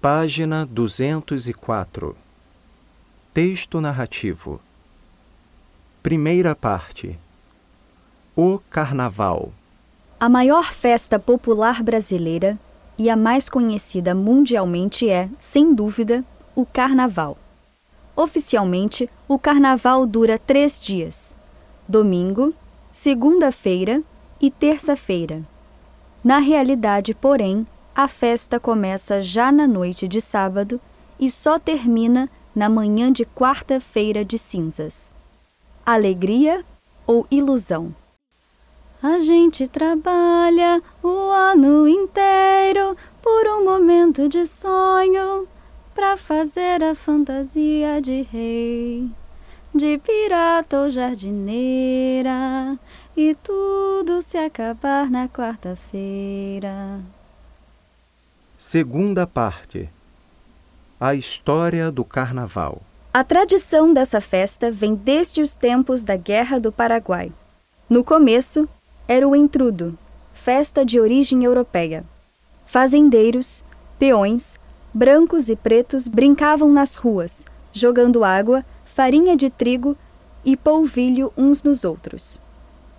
Página 204 Texto narrativo Primeira parte O Carnaval A maior festa popular brasileira e a mais conhecida mundialmente é, sem dúvida, o Carnaval. Oficialmente, o Carnaval dura três dias: domingo, segunda-feira e terça-feira. Na realidade, porém, a festa começa já na noite de sábado e só termina na manhã de quarta-feira de cinzas. Alegria ou ilusão? A gente trabalha o ano inteiro por um momento de sonho para fazer a fantasia de rei, de pirata ou jardineira e tudo se acabar na quarta-feira. Segunda parte A história do Carnaval. A tradição dessa festa vem desde os tempos da Guerra do Paraguai. No começo, era o entrudo, festa de origem europeia. Fazendeiros, peões, brancos e pretos brincavam nas ruas, jogando água, farinha de trigo e polvilho uns nos outros.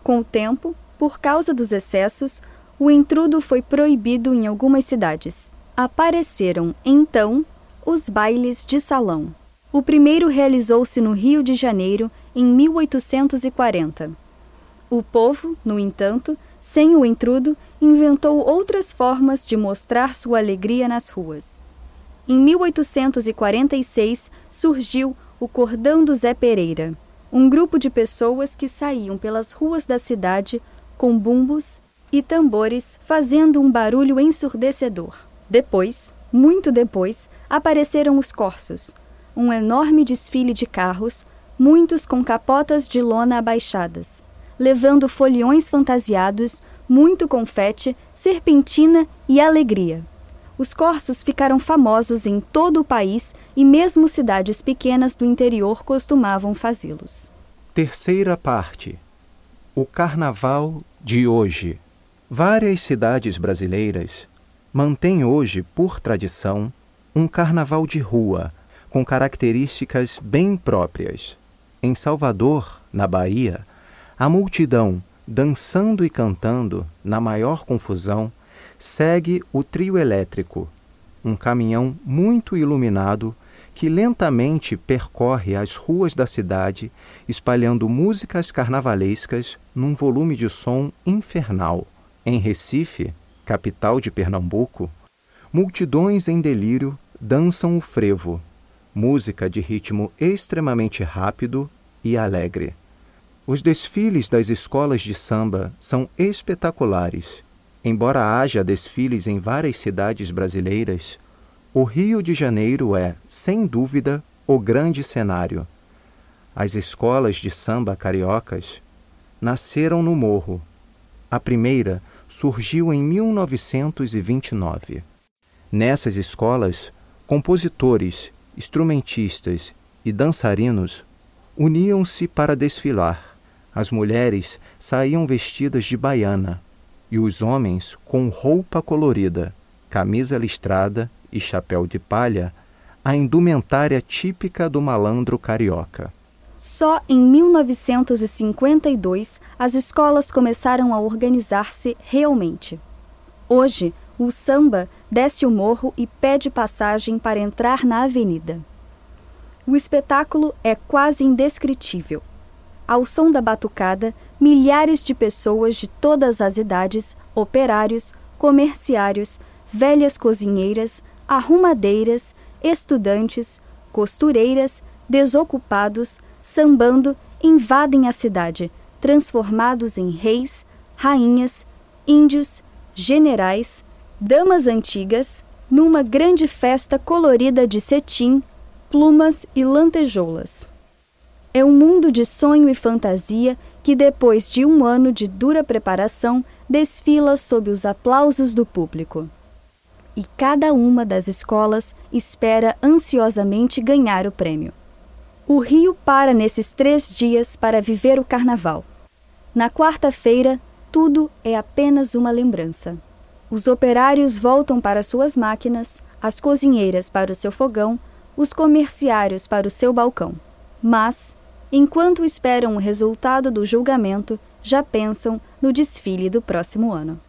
Com o tempo, por causa dos excessos, o intrudo foi proibido em algumas cidades. Apareceram, então, os bailes de salão. O primeiro realizou-se no Rio de Janeiro em 1840. O povo, no entanto, sem o intrudo, inventou outras formas de mostrar sua alegria nas ruas. Em 1846 surgiu o Cordão do Zé Pereira, um grupo de pessoas que saíam pelas ruas da cidade com bumbos e tambores fazendo um barulho ensurdecedor. Depois, muito depois, apareceram os corsos, um enorme desfile de carros, muitos com capotas de lona abaixadas, levando foliões fantasiados, muito confete, serpentina e alegria. Os corsos ficaram famosos em todo o país e mesmo cidades pequenas do interior costumavam fazê-los. Terceira parte O Carnaval de hoje. Várias cidades brasileiras mantêm hoje, por tradição, um carnaval de rua com características bem próprias. Em Salvador, na Bahia, a multidão, dançando e cantando, na maior confusão, segue o trio elétrico, um caminhão muito iluminado que lentamente percorre as ruas da cidade, espalhando músicas carnavalescas num volume de som infernal. Em Recife, capital de Pernambuco, multidões em delírio dançam o frevo, música de ritmo extremamente rápido e alegre. Os desfiles das escolas de samba são espetaculares. Embora haja desfiles em várias cidades brasileiras, o Rio de Janeiro é, sem dúvida, o grande cenário. As escolas de samba cariocas nasceram no Morro. A primeira surgiu em 1929. Nessas escolas, compositores instrumentistas e dançarinos uniam-se para desfilar. As mulheres saíam vestidas de baiana e os homens com roupa colorida, camisa listrada e chapéu de palha, a indumentária típica do malandro carioca. Só em 1952 as escolas começaram a organizar-se realmente. Hoje, o samba desce o morro e pede passagem para entrar na avenida. O espetáculo é quase indescritível. Ao som da batucada, milhares de pessoas de todas as idades, operários, comerciários, velhas cozinheiras, arrumadeiras, estudantes, costureiras, desocupados, sambando, invadem a cidade, transformados em reis, rainhas, índios, generais, damas antigas, numa grande festa colorida de cetim, plumas e lantejoulas. É um mundo de sonho e fantasia que, depois de um ano de dura preparação, desfila sob os aplausos do público. E cada uma das escolas espera ansiosamente ganhar o prêmio. O Rio para nesses três dias para viver o carnaval. Na quarta-feira, tudo é apenas uma lembrança. Os operários voltam para suas máquinas, as cozinheiras para o seu fogão, os comerciários para o seu balcão. Mas, enquanto esperam o resultado do julgamento, já pensam no desfile do próximo ano.